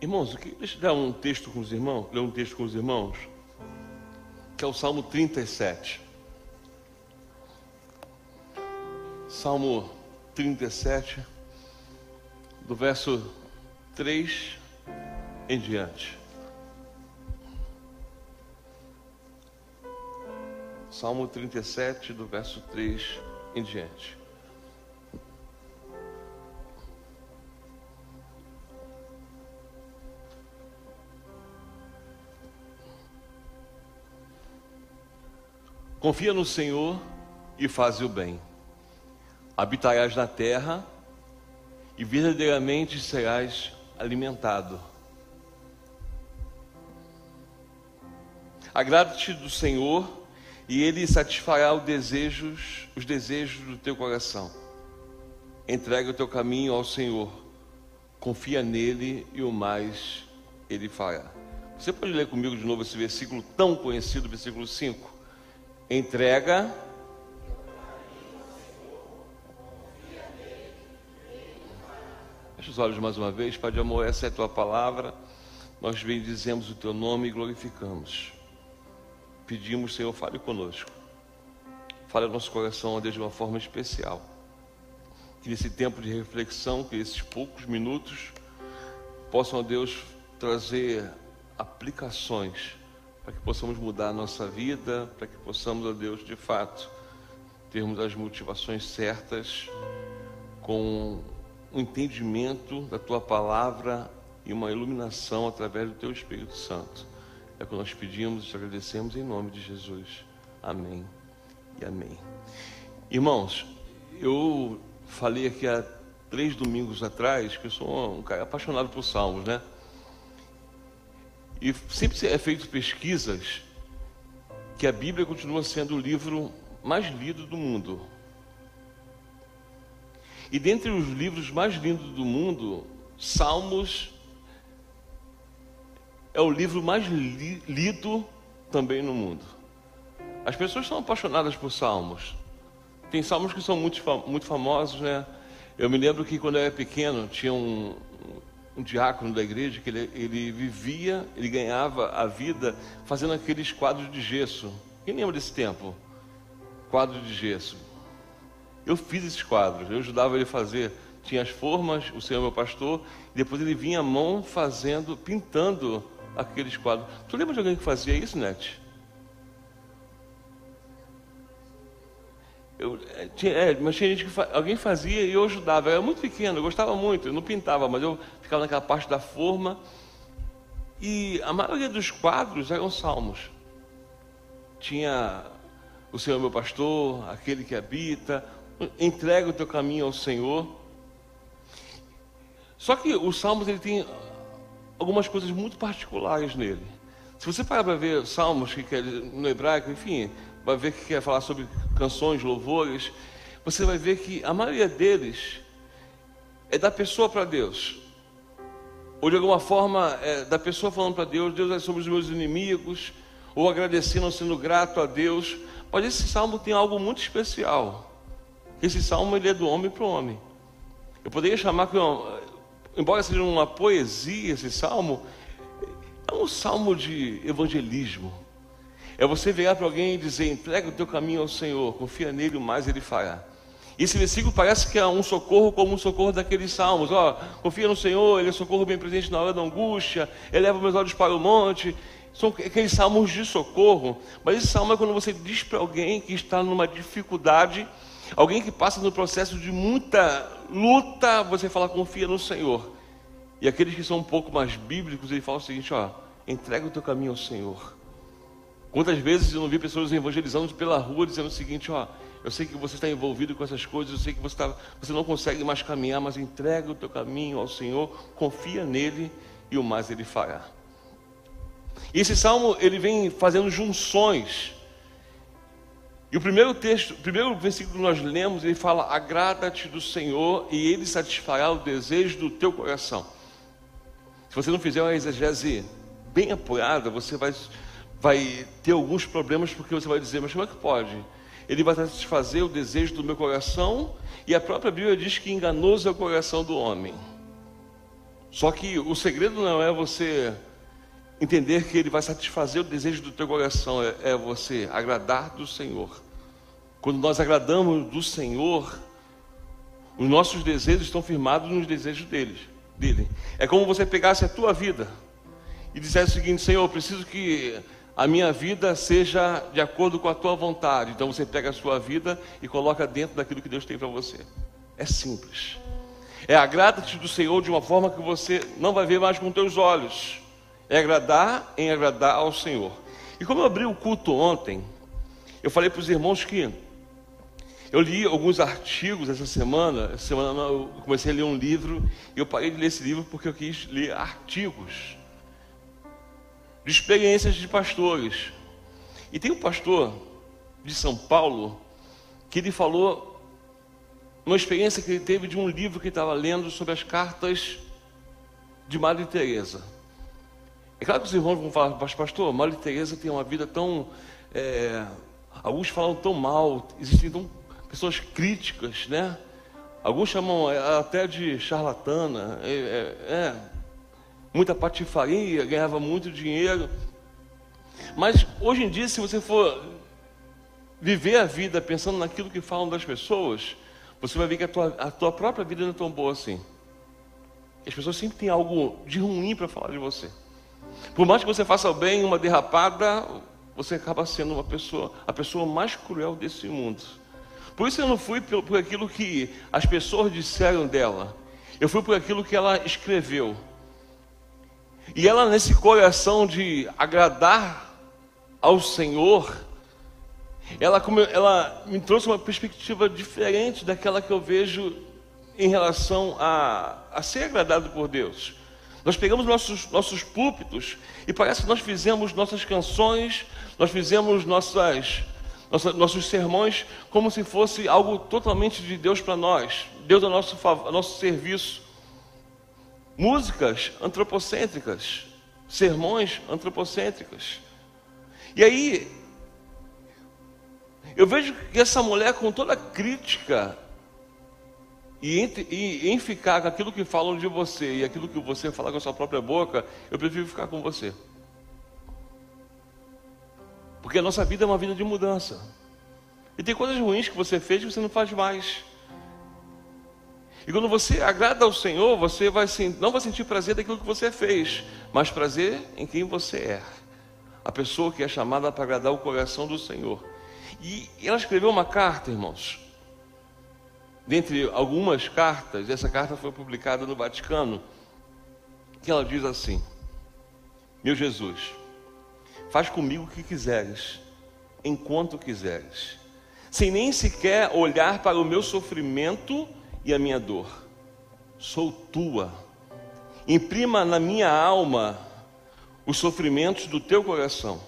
Irmãos, deixa eu dar um texto com os irmãos, ler um texto com os irmãos, que é o Salmo 37. Salmo 37, do verso 3 em diante. Salmo 37, do verso 3 em diante. Confia no Senhor e faz o bem. Habitarás na terra e verdadeiramente serás alimentado. Agrada-te do Senhor e Ele satisfará os desejos, os desejos do teu coração. Entrega o teu caminho ao Senhor, confia nele e o mais Ele fará. Você pode ler comigo de novo esse versículo tão conhecido, versículo 5? Entrega. Feche os olhos mais uma vez, Pai de amor, essa é a tua palavra. Nós bendizemos o teu nome e glorificamos. Pedimos, Senhor, fale conosco. Fale ao nosso coração, ó Deus, de uma forma especial. Que nesse tempo de reflexão, que esses poucos minutos possam, ó Deus, trazer aplicações para que possamos mudar a nossa vida, para que possamos, ó Deus, de fato, termos as motivações certas, com um entendimento da tua palavra e uma iluminação através do teu Espírito Santo. É o que nós pedimos e te agradecemos em nome de Jesus. Amém e amém. Irmãos, eu falei aqui há três domingos atrás que eu sou um cara apaixonado por salmos, né? E sempre é feito pesquisas que a Bíblia continua sendo o livro mais lido do mundo. E dentre os livros mais lindos do mundo, Salmos é o livro mais li lido também no mundo. As pessoas são apaixonadas por salmos. Tem salmos que são muito, muito famosos, né? Eu me lembro que quando eu era pequeno, tinha um, um diácono da igreja que ele, ele vivia, ele ganhava a vida fazendo aqueles quadros de gesso. Quem lembra desse tempo? Quadro de gesso. Eu fiz esses quadros, eu ajudava ele a fazer. Tinha as formas, o Senhor meu pastor, e depois ele vinha à mão fazendo, pintando aqueles quadros. Tu lembra de alguém que fazia isso, Net? Eu, é, tinha, é, mas tinha gente que alguém fazia e eu ajudava. Eu era muito pequeno, eu gostava muito, eu não pintava, mas eu ficava naquela parte da forma. E a maioria dos quadros eram salmos. Tinha o Senhor meu pastor, aquele que habita, entrega o teu caminho ao Senhor. Só que os salmos ele tem algumas coisas muito particulares nele. Se você parar para ver salmos que quer no hebraico, enfim, vai ver que quer falar sobre canções, louvores, você vai ver que a maioria deles é da pessoa para Deus. Ou de alguma forma é da pessoa falando para Deus, Deus é sobre os meus inimigos, ou agradecendo, sendo grato a Deus. Mas esse salmo tem algo muito especial. Esse salmo ele é do homem para o homem. Eu poderia chamar que, embora seja uma poesia esse salmo, é um salmo de evangelismo. É você virar para alguém e dizer: entrega o teu caminho ao Senhor, confia nele, o mais ele fará. Esse versículo parece que é um socorro como um socorro daqueles salmos. Ó, confia no Senhor, Ele é socorro bem presente na hora da angústia, eleva meus olhos para o monte. São aqueles salmos de socorro. Mas esse salmo é quando você diz para alguém que está numa dificuldade, alguém que passa no processo de muita luta, você fala, confia no Senhor. E aqueles que são um pouco mais bíblicos, ele fala o seguinte: ó, entrega o teu caminho ao Senhor. Quantas vezes eu não vi pessoas evangelizando pela rua dizendo o seguinte: ó, eu sei que você está envolvido com essas coisas, eu sei que você, está, você não consegue mais caminhar, mas entrega o teu caminho ao Senhor, confia nele e o mais ele fará. E esse salmo ele vem fazendo junções. E o primeiro texto, o primeiro versículo que nós lemos, ele fala: Agrada-te do Senhor e ele satisfará o desejo do teu coração. Se você não fizer uma exegese bem apurada, você vai vai ter alguns problemas porque você vai dizer, mas como é que pode? Ele vai satisfazer o desejo do meu coração e a própria Bíblia diz que enganoso é o coração do homem. Só que o segredo não é você entender que Ele vai satisfazer o desejo do teu coração, é, é você agradar do Senhor. Quando nós agradamos do Senhor, os nossos desejos estão firmados nos desejos dele. dele. É como você pegasse a tua vida e dissesse o seguinte: Senhor, eu preciso que a minha vida seja de acordo com a tua vontade. Então você pega a sua vida e coloca dentro daquilo que Deus tem para você. É simples. É agrada-te do Senhor de uma forma que você não vai ver mais com teus olhos. É agradar em agradar ao Senhor. E como eu abri o culto ontem, eu falei para os irmãos que eu li alguns artigos essa semana. Semana eu comecei a ler um livro e eu parei de ler esse livro porque eu quis ler artigos de experiências de pastores. E tem um pastor de São Paulo que ele falou uma experiência que ele teve de um livro que estava lendo sobre as cartas de Madre Teresa. É claro que os irmãos vão falar, mas pastor, Madre Teresa tem uma vida tão é, alguns falam tão mal, existem tão pessoas críticas, né? Alguns chamam até de charlatana, é, é, é, muita patifaria, ganhava muito dinheiro. Mas hoje em dia, se você for viver a vida pensando naquilo que falam das pessoas, você vai ver que a tua, a tua própria vida não é tão boa assim. As pessoas sempre têm algo de ruim para falar de você. Por mais que você faça bem, uma derrapada, você acaba sendo uma pessoa, a pessoa mais cruel desse mundo. Por isso eu não fui por, por aquilo que as pessoas disseram dela. Eu fui por aquilo que ela escreveu. E ela, nesse coração de agradar ao Senhor, ela, ela me trouxe uma perspectiva diferente daquela que eu vejo em relação a, a ser agradado por Deus. Nós pegamos nossos, nossos púlpitos e parece que nós fizemos nossas canções, nós fizemos nossas nossa, nossos sermões como se fosse algo totalmente de Deus para nós, Deus a nosso, a nosso serviço. Músicas antropocêntricas, sermões antropocêntricas. E aí, eu vejo que essa mulher, com toda crítica, e em, e em ficar com aquilo que falam de você e aquilo que você fala com a sua própria boca, eu prefiro ficar com você. Porque a nossa vida é uma vida de mudança. E tem coisas ruins que você fez que você não faz mais. E quando você agrada ao Senhor, você vai não vai sentir prazer daquilo que você fez, mas prazer em quem você é. A pessoa que é chamada para agradar o coração do Senhor. E ela escreveu uma carta, irmãos. Dentre algumas cartas, essa carta foi publicada no Vaticano, que ela diz assim: Meu Jesus, Faz comigo o que quiseres, enquanto quiseres, sem nem sequer olhar para o meu sofrimento e a minha dor. Sou tua. Imprima na minha alma os sofrimentos do teu coração.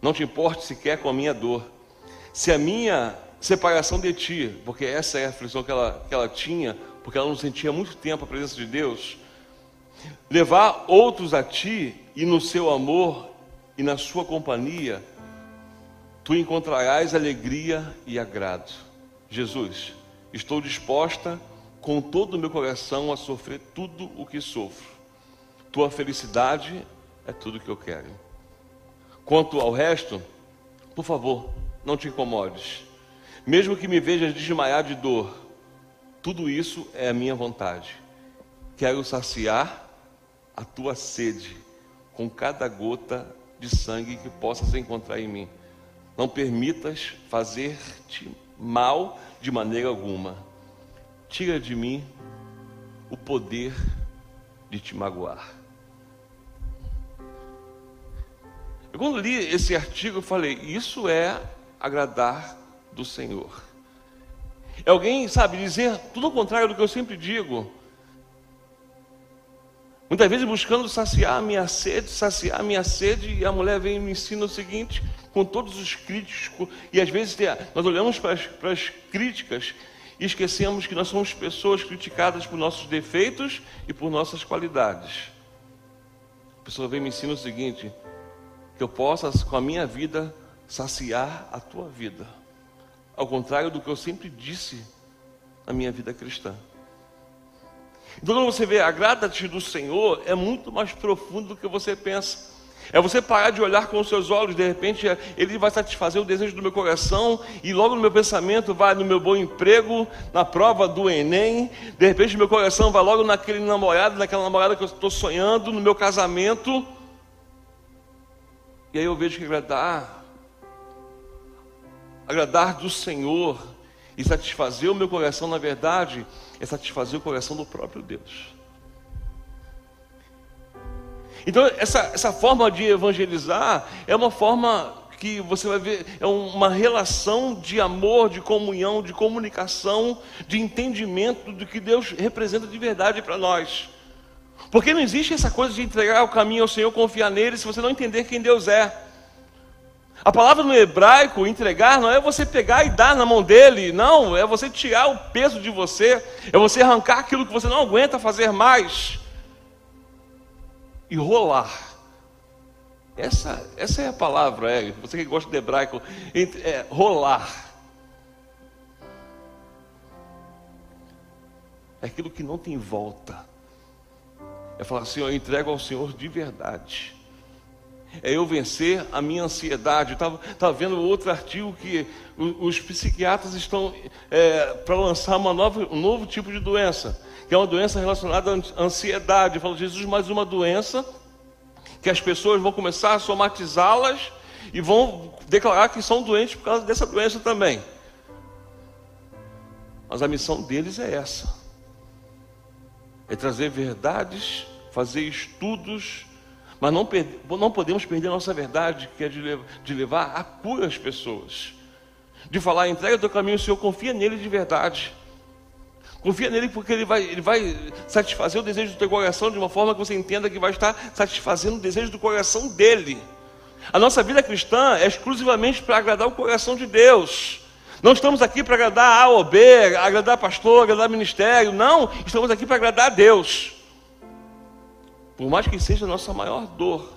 Não te importe sequer com a minha dor. Se a minha separação de ti, porque essa é a aflição que ela, que ela tinha, porque ela não sentia muito tempo a presença de Deus, levar outros a ti e no seu amor e na sua companhia tu encontrarás alegria e agrado. Jesus, estou disposta com todo o meu coração a sofrer tudo o que sofro. Tua felicidade é tudo que eu quero. Quanto ao resto, por favor, não te incomodes. Mesmo que me vejas desmaiar de dor, tudo isso é a minha vontade. Quero saciar a tua sede com cada gota de sangue que possas encontrar em mim. Não permitas fazer-te mal de maneira alguma. Tira de mim o poder de te magoar. Eu, quando li esse artigo, falei: Isso é agradar do Senhor. É alguém, sabe, dizer tudo o contrário do que eu sempre digo. Muitas vezes buscando saciar a minha sede, saciar a minha sede, e a mulher vem e me ensina o seguinte, com todos os críticos, e às vezes nós olhamos para as, para as críticas e esquecemos que nós somos pessoas criticadas por nossos defeitos e por nossas qualidades. A pessoa vem e me ensina o seguinte, que eu possa, com a minha vida, saciar a tua vida. Ao contrário do que eu sempre disse na minha vida cristã. Então, quando você vê agrada-te do Senhor, é muito mais profundo do que você pensa. É você parar de olhar com os seus olhos, de repente ele vai satisfazer o desejo do meu coração, e logo no meu pensamento vai no meu bom emprego, na prova do Enem, de repente meu coração vai logo naquele namorado, naquela namorada que eu estou sonhando, no meu casamento, e aí eu vejo que agradar, agradar do Senhor e satisfazer o meu coração, na verdade, é satisfazer o coração do próprio Deus. Então, essa, essa forma de evangelizar é uma forma que você vai ver, é uma relação de amor, de comunhão, de comunicação, de entendimento do que Deus representa de verdade para nós. Porque não existe essa coisa de entregar o caminho ao Senhor, confiar nele, se você não entender quem Deus é. A palavra no hebraico, entregar, não é você pegar e dar na mão dele, não, é você tirar o peso de você, é você arrancar aquilo que você não aguenta fazer mais e rolar. Essa, essa é a palavra, é, você que gosta de hebraico, é, rolar. É aquilo que não tem volta. É falar assim, eu entrego ao Senhor de verdade. É eu vencer a minha ansiedade. Estava vendo outro artigo que os, os psiquiatras estão é, para lançar uma nova, um novo tipo de doença que é uma doença relacionada à ansiedade. Fala Jesus, mais uma doença que as pessoas vão começar a somatizá-las e vão declarar que são doentes por causa dessa doença também. Mas a missão deles é essa: é trazer verdades, fazer estudos, mas não, não podemos perder a nossa verdade, que é de, levar, de levar a cura às pessoas. De falar, entrega o teu caminho, o Senhor confia nele de verdade. Confia nele porque ele vai, ele vai satisfazer o desejo do teu coração de uma forma que você entenda que vai estar satisfazendo o desejo do coração dele. A nossa vida cristã é exclusivamente para agradar o coração de Deus. Não estamos aqui para agradar A ou B, agradar pastor, agradar ministério. Não, estamos aqui para agradar a Deus. Por mais que seja a nossa maior dor.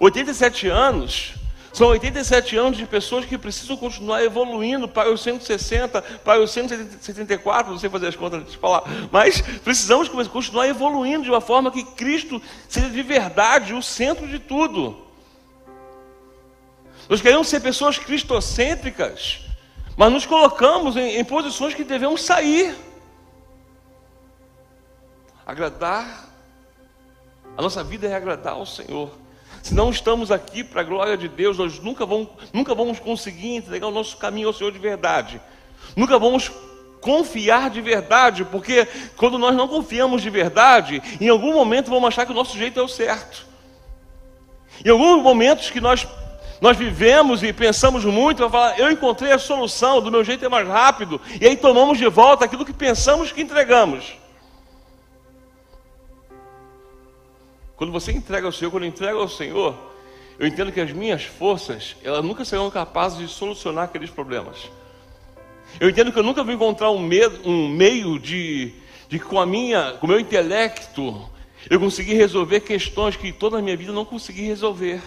87 anos são 87 anos de pessoas que precisam continuar evoluindo para os 160, para os 174, não sei fazer as contas de falar, mas precisamos continuar evoluindo de uma forma que Cristo seja de verdade o centro de tudo. Nós queremos ser pessoas cristocêntricas, mas nos colocamos em, em posições que devemos sair. Agradar, a nossa vida é agradar ao Senhor. Se não estamos aqui para a glória de Deus, nós nunca vamos, nunca vamos conseguir entregar o nosso caminho ao Senhor de verdade. Nunca vamos confiar de verdade, porque quando nós não confiamos de verdade, em algum momento vamos achar que o nosso jeito é o certo. Em alguns momentos que nós nós vivemos e pensamos muito, eu, falar, eu encontrei a solução, do meu jeito é mais rápido, e aí tomamos de volta aquilo que pensamos que entregamos. Quando você entrega ao Senhor, quando eu entrego ao Senhor, eu entendo que as minhas forças, elas nunca serão capazes de solucionar aqueles problemas. Eu entendo que eu nunca vou encontrar um, medo, um meio de, de com a minha, com o meu intelecto, eu conseguir resolver questões que toda a minha vida não consegui resolver.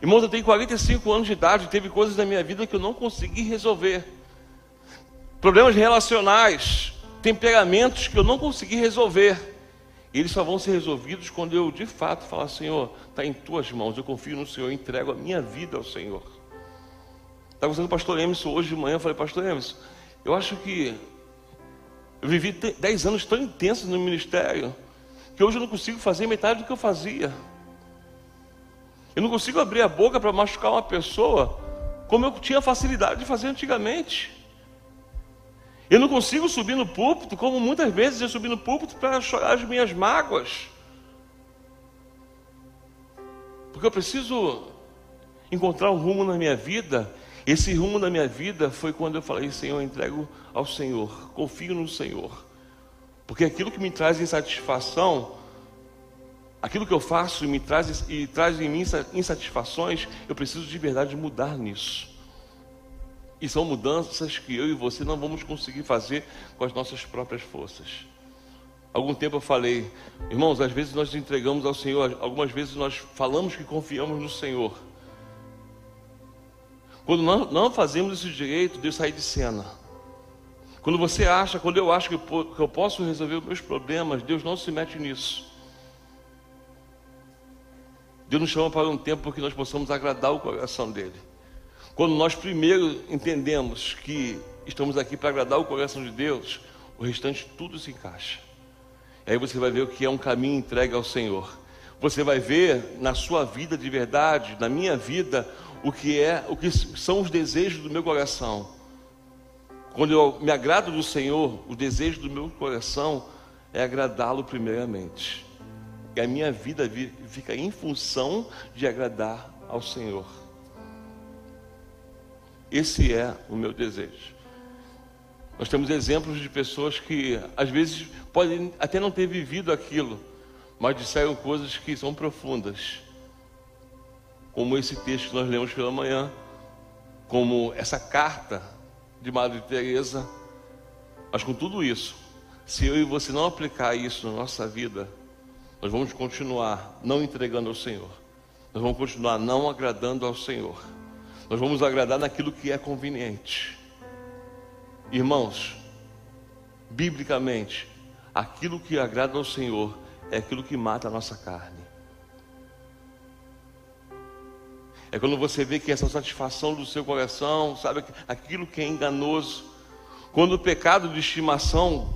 Irmãos, eu tenho 45 anos de idade, teve coisas na minha vida que eu não consegui resolver. Problemas relacionais, temperamentos que eu não consegui resolver. Eles só vão ser resolvidos quando eu de fato falar, Senhor, está em tuas mãos, eu confio no Senhor, entrego a minha vida ao Senhor. Estava conversando com o pastor Emerson hoje de manhã, eu falei, pastor Emerson, eu acho que eu vivi dez anos tão intensos no ministério, que hoje eu não consigo fazer metade do que eu fazia. Eu não consigo abrir a boca para machucar uma pessoa como eu tinha facilidade de fazer antigamente. Eu não consigo subir no púlpito, como muitas vezes eu subi no púlpito para chorar as minhas mágoas. Porque eu preciso encontrar um rumo na minha vida. Esse rumo na minha vida foi quando eu falei: Senhor, eu entrego ao Senhor, confio no Senhor. Porque aquilo que me traz insatisfação, aquilo que eu faço e me traz, e traz em mim insatisfações, eu preciso de verdade mudar nisso. E são mudanças que eu e você não vamos conseguir fazer com as nossas próprias forças. Algum tempo eu falei, irmãos, às vezes nós entregamos ao Senhor, algumas vezes nós falamos que confiamos no Senhor. Quando não, não fazemos esse direito, Deus sai de cena. Quando você acha, quando eu acho que eu posso resolver os meus problemas, Deus não se mete nisso. Deus nos chama para um tempo que nós possamos agradar o coração dele. Quando nós primeiro entendemos que estamos aqui para agradar o coração de Deus, o restante tudo se encaixa. E aí você vai ver o que é um caminho entregue ao Senhor. Você vai ver na sua vida de verdade, na minha vida, o que é, o que são os desejos do meu coração. Quando eu me agrado do Senhor, o desejo do meu coração é agradá-lo primeiramente. E a minha vida fica em função de agradar ao Senhor. Esse é o meu desejo. Nós temos exemplos de pessoas que às vezes podem até não ter vivido aquilo, mas disseram coisas que são profundas. Como esse texto que nós lemos pela manhã, como essa carta de Madre Teresa. Mas com tudo isso, se eu e você não aplicar isso na nossa vida, nós vamos continuar não entregando ao Senhor. Nós vamos continuar não agradando ao Senhor. Nós vamos agradar naquilo que é conveniente. Irmãos, biblicamente, aquilo que agrada ao Senhor é aquilo que mata a nossa carne. É quando você vê que essa satisfação do seu coração, sabe, aquilo que é enganoso. Quando o pecado de estimação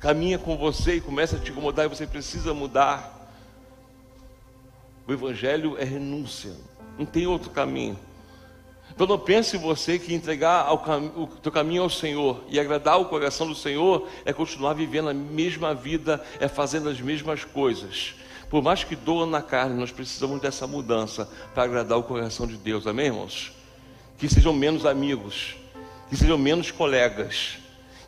caminha com você e começa a te incomodar e você precisa mudar. O Evangelho é renúncia, não tem outro caminho. Então não pense você que entregar ao o teu caminho ao Senhor e agradar o coração do Senhor é continuar vivendo a mesma vida, é fazendo as mesmas coisas. Por mais que doa na carne, nós precisamos dessa mudança para agradar o coração de Deus, amém, irmãos? Que sejam menos amigos, que sejam menos colegas,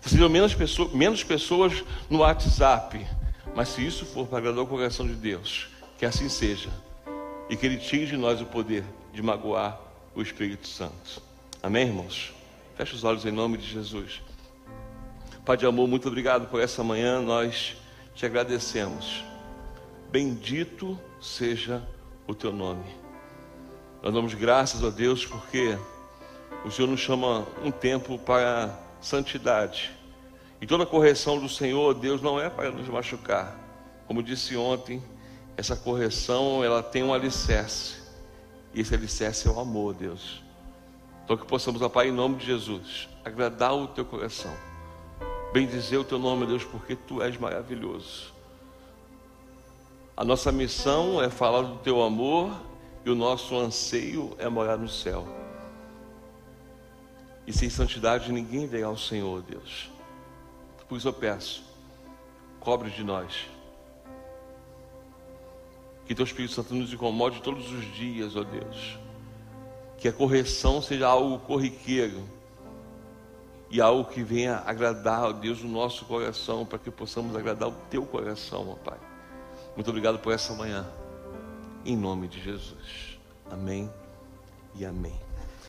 que sejam menos, pessoas, menos pessoas no WhatsApp. Mas se isso for para agradar o coração de Deus, que assim seja. E que Ele tire de nós o poder de magoar o Espírito Santo. Amém, irmãos? Feche os olhos em nome de Jesus. Pai de amor, muito obrigado por essa manhã. Nós te agradecemos. Bendito seja o teu nome. Nós damos graças a Deus porque o Senhor nos chama um tempo para santidade. E toda correção do Senhor, Deus, não é para nos machucar. Como disse ontem, essa correção ela tem um alicerce. E esse alicerce é o amor, Deus. Então que possamos, ó Pai, em nome de Jesus, agradar o teu coração. Bendizer o teu nome, Deus, porque tu és maravilhoso. A nossa missão é falar do teu amor e o nosso anseio é morar no céu. E sem santidade ninguém verá ao Senhor, Deus. Por isso eu peço, cobre de nós. Que teu Espírito Santo nos incomode todos os dias, ó Deus. Que a correção seja algo corriqueiro e algo que venha agradar, ó Deus, o nosso coração, para que possamos agradar o teu coração, ó Pai. Muito obrigado por essa manhã. Em nome de Jesus. Amém e amém.